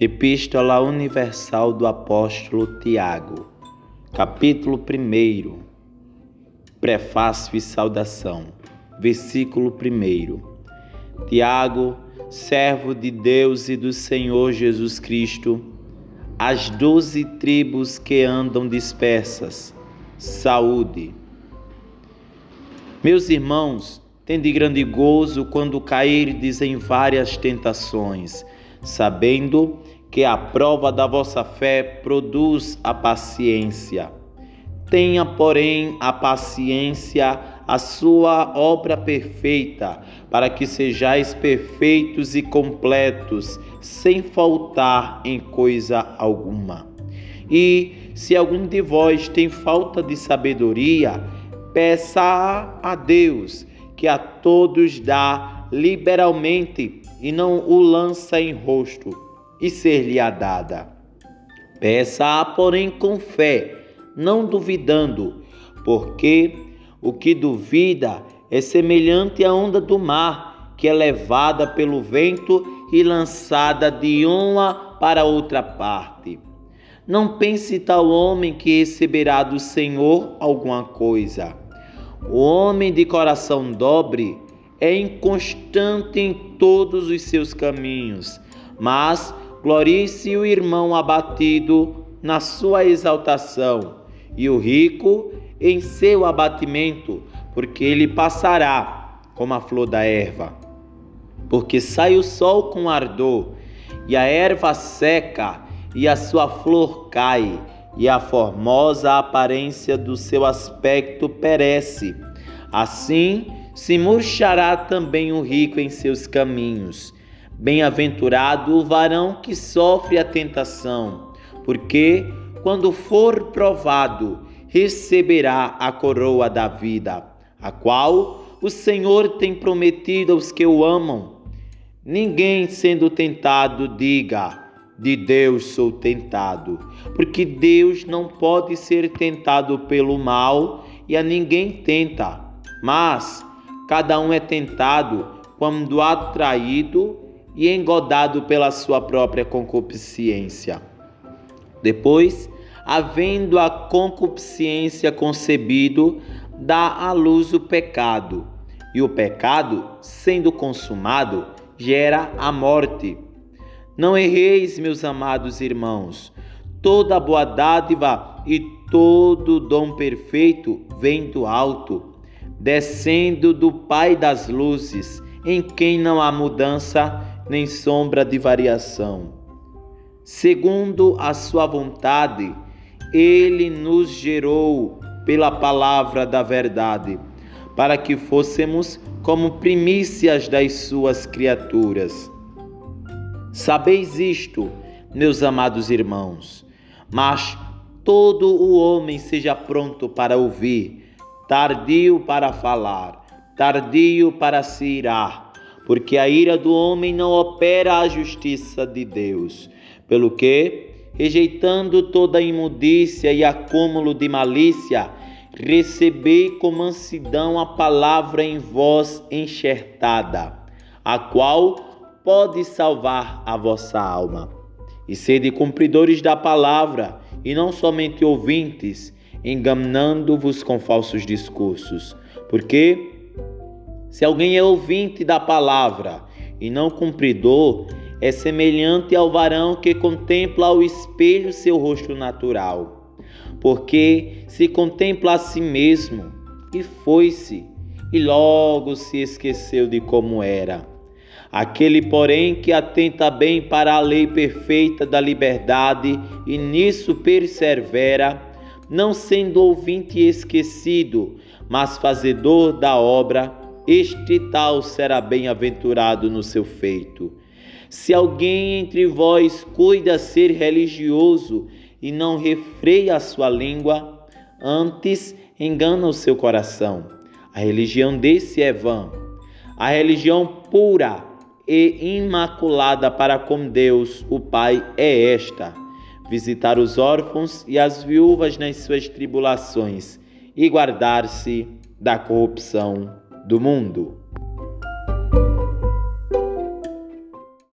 Epístola Universal do Apóstolo Tiago, capítulo 1, Prefácio e Saudação, versículo 1. Tiago, servo de Deus e do Senhor Jesus Cristo, as doze tribos que andam dispersas, saúde. Meus irmãos, tende grande gozo quando cairdes em várias tentações, sabendo que a prova da vossa fé produz a paciência. Tenha, porém, a paciência a sua obra perfeita, para que sejais perfeitos e completos, sem faltar em coisa alguma. E se algum de vós tem falta de sabedoria, peça a Deus, que a todos dá liberalmente e não o lança em rosto, e ser-lhe-á dada. Peça-a, porém, com fé, não duvidando, porque o que duvida é semelhante à onda do mar, que é levada pelo vento e lançada de uma para outra parte. Não pense tal homem que receberá do Senhor alguma coisa. O homem de coração dobre é inconstante em todos os seus caminhos, mas glorie-se o irmão abatido na sua exaltação, e o rico em seu abatimento, porque ele passará como a flor da erva. Porque sai o sol com ardor, e a erva seca, e a sua flor cai, e a formosa aparência do seu aspecto perece. Assim se murchará também o rico em seus caminhos. Bem-aventurado o varão que sofre a tentação, porque, quando for provado, receberá a coroa da vida, a qual o Senhor tem prometido aos que o amam. Ninguém sendo tentado diga: de Deus sou tentado, porque Deus não pode ser tentado pelo mal e a ninguém tenta, mas cada um é tentado quando atraído e engodado pela sua própria concupiscência. Depois, havendo a concupiscência concebido, dá à luz o pecado, e o pecado, sendo consumado, gera a morte. Não erreis, meus amados irmãos, toda boa dádiva e todo dom perfeito vem do alto, descendo do Pai das luzes, em quem não há mudança nem sombra de variação. Segundo a sua vontade, ele nos gerou pela palavra da verdade, para que fôssemos como primícias das suas criaturas. Sabeis isto, meus amados irmãos, mas todo o homem seja pronto para ouvir, tardio para falar, tardio para se irar, porque a ira do homem não opera a justiça de Deus. Pelo que, rejeitando toda imundícia e acúmulo de malícia, recebei com mansidão a palavra em vós enxertada, a qual pode salvar a vossa alma. E sede cumpridores da palavra, e não somente ouvintes, enganando-vos com falsos discursos. Porque se alguém é ouvinte da palavra e não cumpridor, é semelhante ao varão que contempla ao espelho seu rosto natural, porque se contempla a si mesmo e foi-se, e logo se esqueceu de como era. Aquele, porém, que atenta bem para a lei perfeita da liberdade e nisso persevera, não sendo ouvinte esquecido, mas fazedor da obra, este tal será bem-aventurado no seu feito. Se alguém entre vós cuida ser religioso e não refreia a sua língua, antes engana o seu coração. A religião desse é vã. A religião pura e imaculada para com Deus, o Pai, é esta: visitar os órfãos e as viúvas nas suas tribulações e guardar-se da corrupção do mundo.